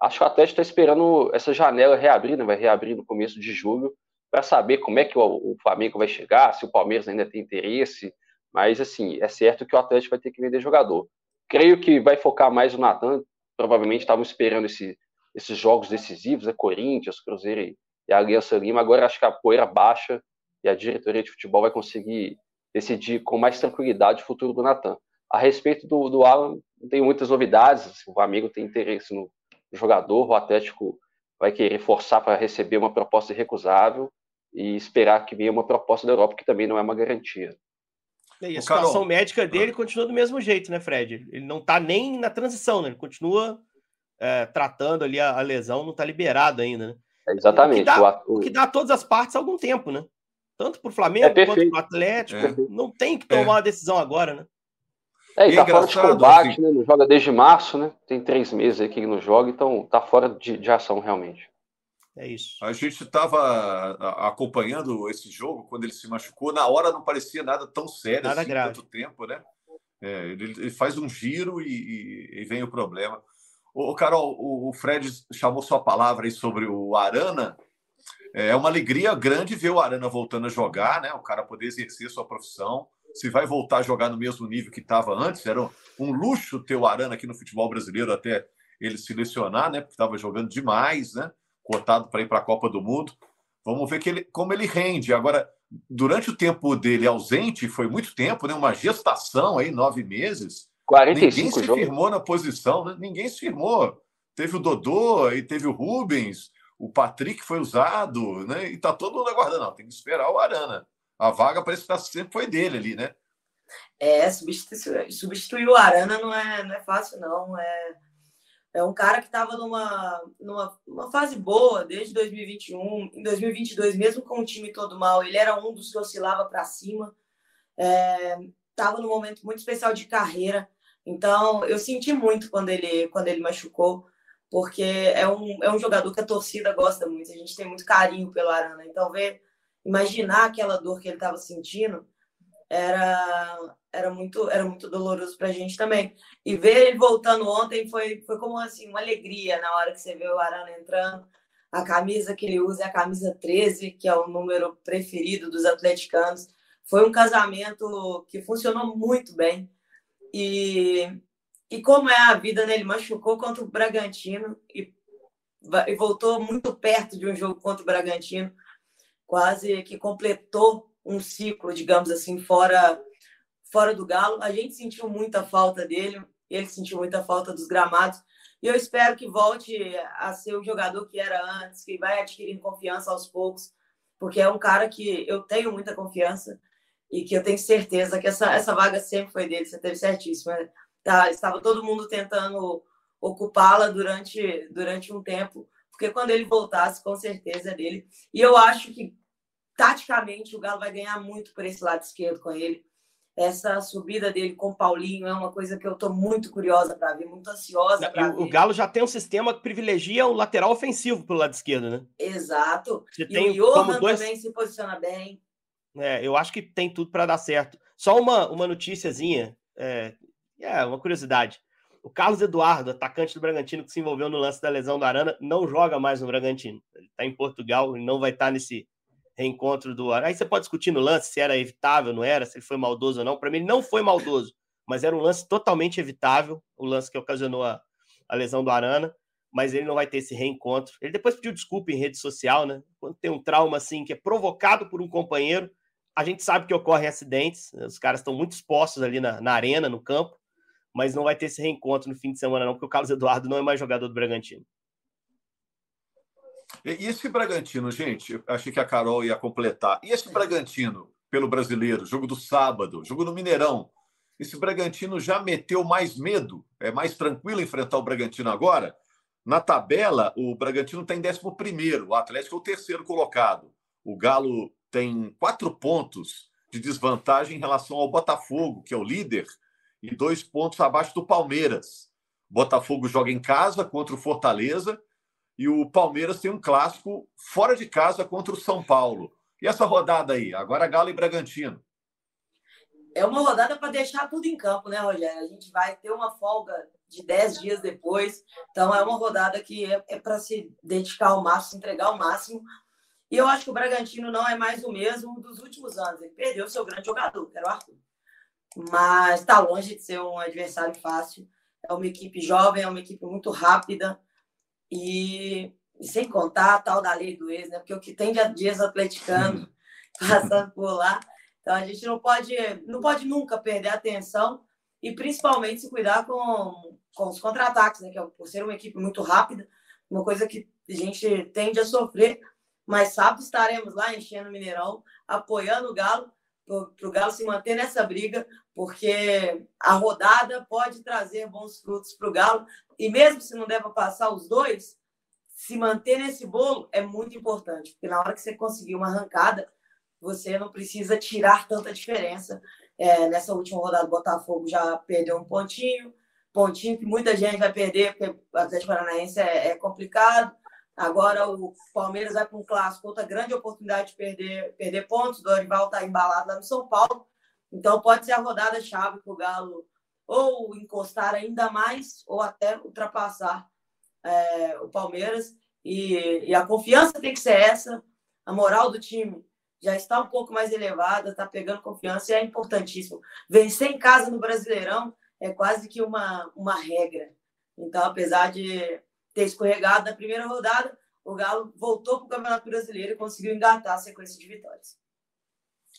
D: Acho que o Atlético está esperando essa janela reabrir, né? Vai reabrir no começo de julho para saber como é que o, o, Flamengo vai chegar, se o Palmeiras ainda tem interesse. Mas, assim, é certo que o Atlético vai ter que vender jogador. Creio que vai focar mais o Natan. Provavelmente estavam esperando esse, esses jogos decisivos, a né? Corinthians, Cruzeiro e, e Aliança Lima. Agora acho que a poeira baixa e a diretoria de futebol vai conseguir decidir com mais tranquilidade o futuro do Natan. A respeito do, do Alan, não tem muitas novidades. Assim, o amigo tem interesse no jogador, o Atlético vai querer forçar para receber uma proposta irrecusável e esperar que venha uma proposta da Europa, que também não é uma garantia.
B: E a situação Carol, médica dele continua do mesmo jeito, né, Fred? Ele não está nem na transição, né? Ele continua é, tratando ali a, a, lesão, não está liberado ainda, né?
D: É exatamente.
B: O que, dá, o... o que dá a todas as partes há algum tempo, né? Tanto para o Flamengo é quanto para o Atlético. É. Não tem que tomar é. uma decisão agora, né?
D: É, ele tá fora de combate, assim. né? Não joga desde março, né? Tem três meses aí que ele não joga, então tá fora de, de ação realmente.
B: É isso.
A: A gente estava acompanhando esse jogo quando ele se machucou. Na hora não parecia nada tão sério
B: nada assim, grave.
A: tanto tempo, né? É, ele, ele, faz um giro e, e, e, vem o problema. O Carol, o, o, Fred chamou sua palavra aí sobre o Arana. É uma alegria grande ver o Arana voltando a jogar, né? O cara poder exercer sua profissão. Se vai voltar a jogar no mesmo nível que estava antes, era um luxo ter o Arana aqui no futebol brasileiro até ele se lesionar, né? Porque estava jogando demais, né? cotado para ir para a Copa do Mundo. Vamos ver que ele, como ele rende. Agora, durante o tempo dele ausente, foi muito tempo, né? uma gestação aí, nove meses.
D: 45
A: Ninguém se
D: jogos.
A: firmou na posição, né? ninguém se firmou. Teve o Dodô e teve o Rubens, o Patrick foi usado, né? E tá todo mundo aguardando. Não, tem que esperar o Arana. A vaga parece que tá, sempre foi dele ali, né?
C: É, substituir, substituir o Arana não é, não é fácil, não. É é um cara que estava numa, numa fase boa desde 2021. Em 2022, mesmo com o time todo mal, ele era um dos que oscilava para cima. Estava é, num momento muito especial de carreira. Então, eu senti muito quando ele, quando ele machucou, porque é um, é um jogador que a torcida gosta muito. A gente tem muito carinho pelo Arana. Então, ver, imaginar aquela dor que ele estava sentindo era, era muito era muito doloroso para a gente também. E ver ele voltando ontem foi, foi como assim, uma alegria na hora que você vê o Arana entrando. A camisa que ele usa é a camisa 13, que é o número preferido dos atleticanos. Foi um casamento que funcionou muito bem. E, e como é a vida, né? ele machucou contra o Bragantino e, e voltou muito perto de um jogo contra o Bragantino, quase que completou um ciclo, digamos assim, fora fora do Galo. A gente sentiu muita falta dele, ele sentiu muita falta dos gramados. E eu espero que volte a ser o jogador que era antes, que vai adquirindo confiança aos poucos, porque é um cara que eu tenho muita confiança e que eu tenho certeza que essa, essa vaga sempre foi dele. Você teve certíssimo. Né? Tá, estava todo mundo tentando ocupá-la durante, durante um tempo, porque quando ele voltasse, com certeza é dele. E eu acho que taticamente, o Galo vai ganhar muito por esse lado esquerdo com ele. Essa subida dele com o Paulinho é uma coisa que eu estou muito curiosa para ver, muito ansiosa para ver.
B: O Galo já tem um sistema que privilegia o lateral ofensivo pelo lado esquerdo, né?
C: Exato. Você e tem o Johan dois... também se posiciona bem.
B: É, eu acho que tem tudo para dar certo. Só uma, uma noticiazinha, é, é, uma curiosidade. O Carlos Eduardo, atacante do Bragantino, que se envolveu no lance da lesão do Arana, não joga mais no Bragantino. Ele está em Portugal, ele não vai estar tá nesse, reencontro do Aí você pode discutir no lance se era evitável, não era, se ele foi maldoso ou não. Para mim, ele não foi maldoso, mas era um lance totalmente evitável o lance que ocasionou a, a lesão do Arana. Mas ele não vai ter esse reencontro. Ele depois pediu desculpa em rede social, né? Quando tem um trauma assim que é provocado por um companheiro, a gente sabe que ocorrem acidentes, os caras estão muito expostos ali na, na arena, no campo, mas não vai ter esse reencontro no fim de semana, não, porque o Carlos Eduardo não é mais jogador do Bragantino.
A: E esse Bragantino, gente, achei que a Carol ia completar. E esse Bragantino, pelo brasileiro, jogo do sábado, jogo no Mineirão. Esse Bragantino já meteu mais medo? É mais tranquilo enfrentar o Bragantino agora? Na tabela, o Bragantino está em 11, o Atlético é o terceiro colocado. O Galo tem quatro pontos de desvantagem em relação ao Botafogo, que é o líder, e dois pontos abaixo do Palmeiras. Botafogo joga em casa contra o Fortaleza e o Palmeiras tem um clássico fora de casa contra o São Paulo. E essa rodada aí? Agora Galo e Bragantino.
C: É uma rodada para deixar tudo em campo, né, Rogério? A gente vai ter uma folga de 10 dias depois. Então, é uma rodada que é, é para se dedicar ao máximo, se entregar ao máximo. E eu acho que o Bragantino não é mais o mesmo dos últimos anos. Ele perdeu seu grande jogador, que era o Arthur. Mas está longe de ser um adversário fácil. É uma equipe jovem, é uma equipe muito rápida. E, e sem contar a tal da lei do ex, né? Porque o que tem de dias atleticano passando por lá. Então a gente não pode, não pode nunca perder a atenção e principalmente se cuidar com, com os contra-ataques, né? Que é por ser uma equipe muito rápida, uma coisa que a gente tende a sofrer. Mas sábado estaremos lá enchendo o Mineirão, apoiando o Galo, para o Galo se manter nessa briga, porque a rodada pode trazer bons frutos para o Galo. E mesmo se não deva passar os dois, se manter nesse bolo é muito importante, porque na hora que você conseguir uma arrancada, você não precisa tirar tanta diferença. É, nessa última rodada, o Botafogo já perdeu um pontinho, pontinho que muita gente vai perder, porque o Atlético Paranaense é, é complicado. Agora o Palmeiras vai para um clássico, outra grande oportunidade de perder, perder pontos. O Dorival está embalado lá no São Paulo. Então pode ser a rodada chave para o Galo ou encostar ainda mais ou até ultrapassar é, o Palmeiras. E, e, a confiança tem que ser essa, a moral do time já está um pouco mais elevada, está pegando confiança e é importantíssimo. Vencer em casa no Brasileirão é quase que uma, uma regra. Então, apesar de ter escorregado na primeira rodada, o Galo voltou para o Campeonato Brasileiro e conseguiu engatar a sequência de vitórias.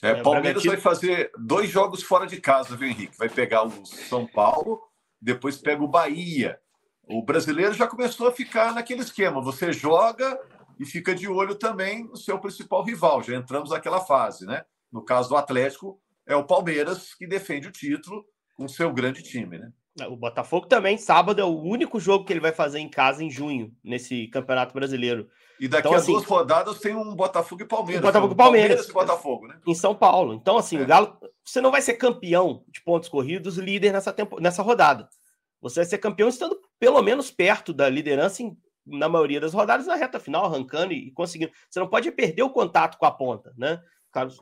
A: É, é Palmeiras vai fazer dois jogos fora de casa, viu, Henrique? Vai pegar o São Paulo, depois pega o Bahia. O brasileiro já começou a ficar naquele esquema: você joga e fica de olho também no seu principal rival. Já entramos naquela fase, né? No caso do Atlético, é o Palmeiras que defende o título com seu grande time, né?
B: O Botafogo também, sábado é o único jogo que ele vai fazer em casa em junho, nesse Campeonato Brasileiro.
A: E daqui então, a assim, duas rodadas tem um Botafogo e Palmeiras.
B: Botafogo e Palmeiras. Palmeiras
A: e Botafogo, né?
B: Em São Paulo. Então, assim, é. o Galo, você não vai ser campeão de pontos corridos, líder nessa, tempo, nessa rodada. Você vai ser campeão estando pelo menos perto da liderança em, na maioria das rodadas, na reta final, arrancando e, e conseguindo. Você não pode perder o contato com a ponta, né? Carlos,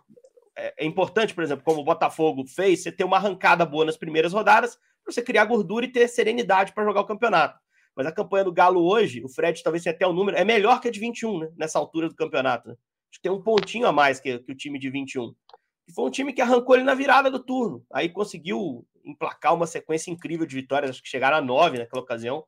B: é, é importante, por exemplo, como o Botafogo fez, você ter uma arrancada boa nas primeiras rodadas para você criar gordura e ter serenidade para jogar o campeonato. Mas a campanha do Galo hoje, o Fred talvez tenha até o número, é melhor que a de 21, né? Nessa altura do campeonato. Né? Acho que tem um pontinho a mais que, que o time de 21. E foi um time que arrancou ele na virada do turno. Aí conseguiu emplacar uma sequência incrível de vitórias, acho que chegaram a nove naquela ocasião.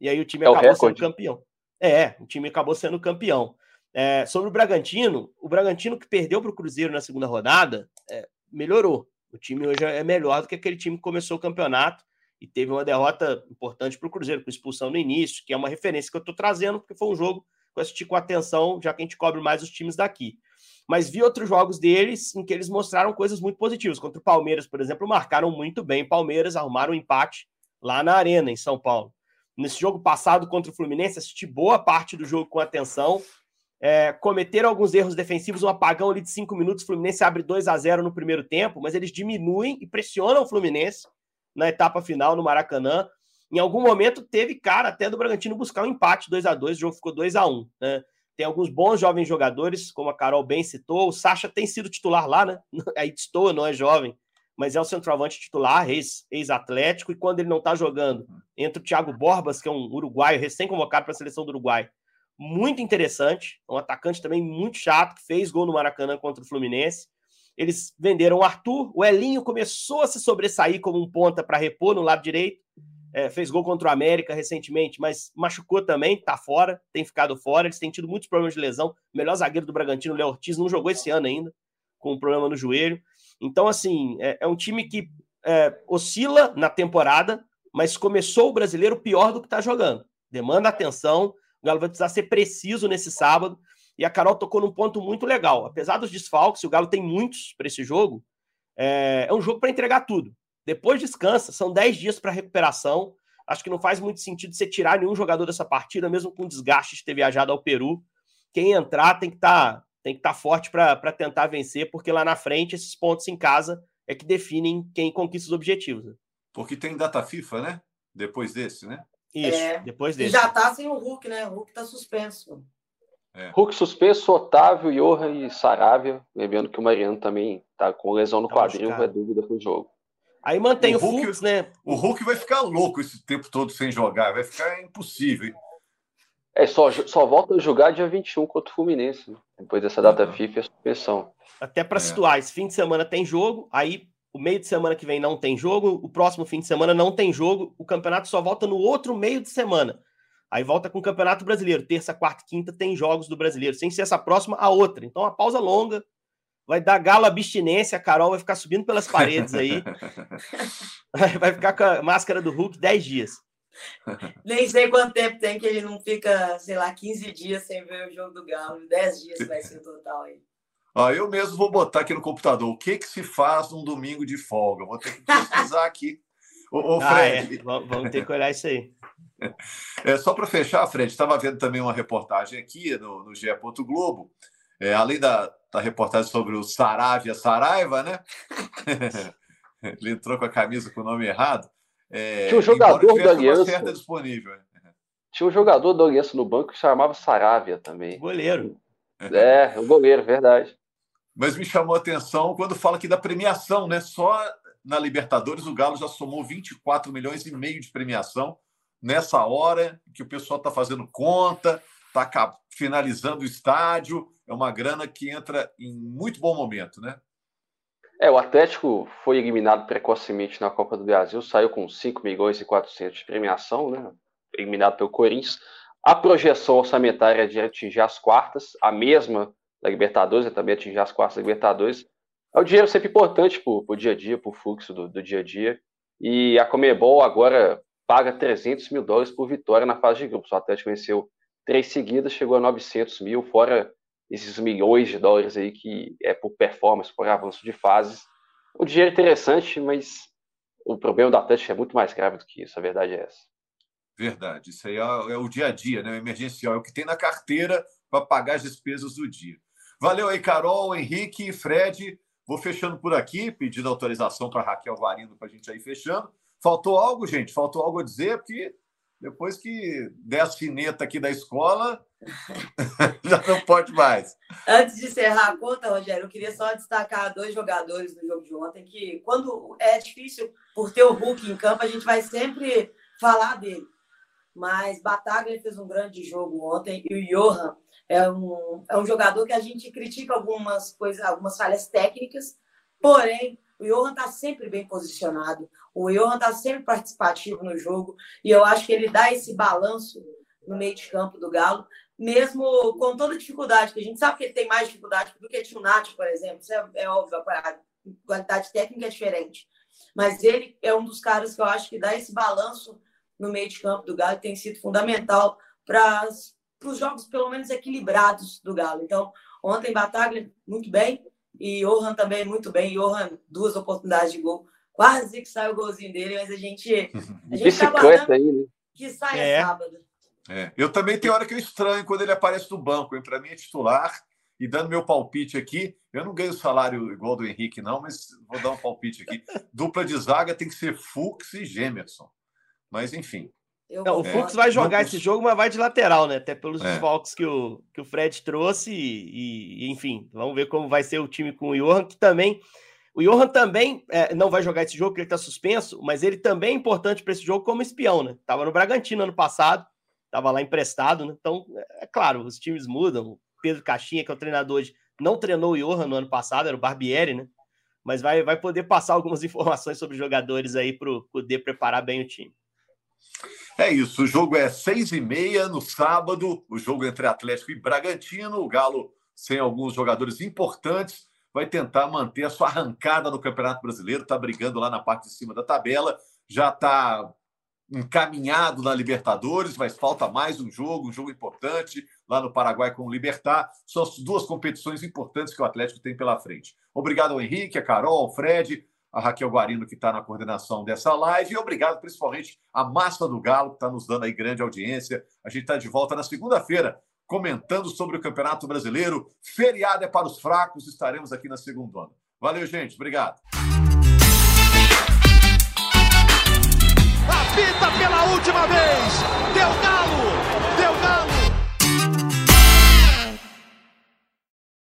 B: E aí o time é acabou o sendo campeão. É, o time acabou sendo campeão. É, sobre o Bragantino, o Bragantino que perdeu para o Cruzeiro na segunda rodada, é, melhorou. O time hoje é melhor do que aquele time que começou o campeonato e teve uma derrota importante para o Cruzeiro, com expulsão no início, que é uma referência que eu estou trazendo, porque foi um jogo que eu assisti com atenção, já que a gente cobre mais os times daqui. Mas vi outros jogos deles em que eles mostraram coisas muito positivas. Contra o Palmeiras, por exemplo, marcaram muito bem. Palmeiras arrumaram um empate lá na Arena, em São Paulo. Nesse jogo passado contra o Fluminense, assisti boa parte do jogo com atenção é, cometeram alguns erros defensivos, um apagão ali de cinco minutos, o Fluminense abre 2 a 0 no primeiro tempo, mas eles diminuem e pressionam o Fluminense na etapa final no Maracanã. Em algum momento teve cara até do Bragantino buscar um empate 2 a 2 o jogo ficou 2 a 1 né? Tem alguns bons jovens jogadores, como a Carol bem citou, o Sacha tem sido titular lá, né? Aí estou, não é jovem, mas é o centroavante titular, ex-atlético, e quando ele não está jogando, entra o Thiago Borbas, que é um uruguaio recém-convocado para a seleção do Uruguai, muito interessante, um atacante também muito chato, que fez gol no Maracanã contra o Fluminense. Eles venderam o Arthur, o Elinho começou a se sobressair como um ponta para repor no lado direito, é, fez gol contra o América recentemente, mas machucou também, tá fora, tem ficado fora. Eles têm tido muitos problemas de lesão. O melhor zagueiro do Bragantino, o Léo Ortiz, não jogou esse ano ainda, com um problema no joelho. Então, assim, é, é um time que é, oscila na temporada, mas começou o brasileiro pior do que está jogando. Demanda atenção, o Galo vai precisar ser preciso nesse sábado. E a Carol tocou num ponto muito legal. Apesar dos desfalques, o Galo tem muitos para esse jogo. É, é um jogo para entregar tudo. Depois descansa, são 10 dias para recuperação. Acho que não faz muito sentido você tirar nenhum jogador dessa partida, mesmo com desgaste de ter viajado ao Peru. Quem entrar tem que estar tá, tem que estar tá forte para tentar vencer, porque lá na frente esses pontos em casa é que definem quem conquista os objetivos. Né?
A: Porque tem data FIFA, né? Depois desse, né?
B: Isso, é, depois dele.
C: já tá sem o Hulk, né? O Hulk tá suspenso.
D: É. Hulk suspenso, Otávio, Johan e Saravia. Lembrando que o Mariano também tá com lesão no tá quadril, é dúvida pro jogo.
B: Aí mantém o, o Hulk, Fux, né?
A: O Hulk vai ficar louco esse tempo todo sem jogar, vai ficar impossível.
D: É, só, só volta a jogar dia 21 contra o Fluminense, né? depois dessa data uhum. FIFA e a suspensão.
B: Até para é. situar, esse fim de semana tem jogo, aí o meio de semana que vem não tem jogo, o próximo fim de semana não tem jogo, o campeonato só volta no outro meio de semana. Aí volta com o Campeonato Brasileiro. Terça, quarta e quinta tem jogos do Brasileiro. Sem ser essa próxima, a outra. Então, a pausa longa. Vai dar galo abstinência. A Carol vai ficar subindo pelas paredes aí. vai ficar com a máscara do Hulk 10 dias.
C: Nem sei quanto tempo tem que ele não fica, sei lá, 15 dias sem ver o jogo do Galo. 10 dias vai ser o total aí.
A: Ah, eu mesmo vou botar aqui no computador o que, que se faz num domingo de folga. Vou ter que pesquisar aqui. Ô, ô Fred.
B: Ah, é. Vamos ter que olhar isso aí.
A: É, só para fechar, Fred, estava vendo também uma reportagem aqui no, no GE. Globo, é, além da, da reportagem sobre o Saravia Saraiva, né? Ele entrou com a camisa com o nome errado.
D: É, Tinha um jogador do Aliança.
A: disponível. É.
D: Tinha um jogador do Aliança no banco que chamava Saravia também.
B: Goleiro.
D: É, o goleiro, verdade.
A: Mas me chamou a atenção quando fala aqui da premiação, né? Só na Libertadores o Galo já somou 24 milhões e meio de premiação nessa hora que o pessoal está fazendo conta, está finalizando o estádio. É uma grana que entra em muito bom momento, né?
D: É, o Atlético foi eliminado precocemente na Copa do Brasil, saiu com 5 milhões e 400 de premiação, né? Eliminado pelo Corinthians. A projeção orçamentária é de atingir as quartas, a mesma da Libertadores, é também atingir as quartas da Libertadores. É o dinheiro sempre importante para o dia a dia, para o fluxo do, do dia a dia. E a Comebol agora paga 300 mil dólares por vitória na fase de grupos. O Atlético venceu três seguidas, chegou a 900 mil, fora esses milhões de dólares aí que é por performance, por avanço de fases. O dinheiro é interessante, mas o problema do Atlético é muito mais grave do que isso, a verdade é essa.
A: Verdade, isso aí é, é o dia a dia, né? o emergencial, é o que tem na carteira para pagar as despesas do dia. Valeu aí, Carol, Henrique, Fred. Vou fechando por aqui, pedindo autorização para Raquel Varindo para a gente aí fechando. Faltou algo, gente? Faltou algo a dizer? Porque depois que der a fineta aqui da escola, já não pode mais.
C: Antes de encerrar a conta, Rogério, eu queria só destacar dois jogadores do jogo de ontem, que quando é difícil, por ter o Hulk em campo, a gente vai sempre falar dele. Mas Bataglia fez um grande jogo ontem e o Johan é um, é um jogador que a gente critica algumas coisas, algumas falhas técnicas, porém o Johan está sempre bem posicionado, o Johan está sempre participativo no jogo, e eu acho que ele dá esse balanço no meio de campo do Galo, mesmo com toda dificuldade, que a gente sabe que ele tem mais dificuldade do que o Nath, por exemplo, isso é, é óbvio, a qualidade técnica é diferente. Mas ele é um dos caras que eu acho que dá esse balanço no meio de campo do Galo tem sido fundamental para os jogos, pelo menos, equilibrados do Galo. Então, ontem, Bataglia, muito bem, e Johan também muito bem. Johan, duas oportunidades de gol. Quase que sai o golzinho dele, mas a gente. A gente tá
D: aí, né?
C: que saia é. sábado.
A: É. Eu também tenho hora que eu estranho quando ele aparece no banco. Para mim é titular. E dando meu palpite aqui, eu não ganho salário igual do Henrique, não, mas vou dar um palpite aqui. Dupla de zaga tem que ser Fux e Gemerson. Mas, enfim.
B: Não, o Fux vai jogar esse jogo, mas vai de lateral, né? Até pelos é. desfalques que o, que o Fred trouxe. E, e, enfim, vamos ver como vai ser o time com o Johan, que também. O Johan também é, não vai jogar esse jogo, porque ele está suspenso, mas ele também é importante para esse jogo como espião, né? Tava no Bragantino ano passado, tava lá emprestado, né? Então, é claro, os times mudam. O Pedro Caixinha, que é o treinador hoje, não treinou o Johan no ano passado, era o Barbieri, né? Mas vai, vai poder passar algumas informações sobre jogadores aí para poder preparar bem o time.
A: É isso, o jogo é seis e meia no sábado, o jogo entre Atlético e Bragantino. O Galo, sem alguns jogadores importantes, vai tentar manter a sua arrancada no Campeonato Brasileiro, está brigando lá na parte de cima da tabela, já está encaminhado na Libertadores, mas falta mais um jogo, um jogo importante lá no Paraguai com o Libertar. São as duas competições importantes que o Atlético tem pela frente. Obrigado ao Henrique, a Carol, ao Fred, a Raquel Guarino, que está na coordenação dessa live, e obrigado principalmente à Massa do Galo, que está nos dando aí grande audiência. A gente está de volta na segunda-feira, comentando sobre o Campeonato Brasileiro. Feriado é para os fracos, estaremos aqui na segunda. Valeu, gente. Obrigado.
E: Apita pela última vez. Deu.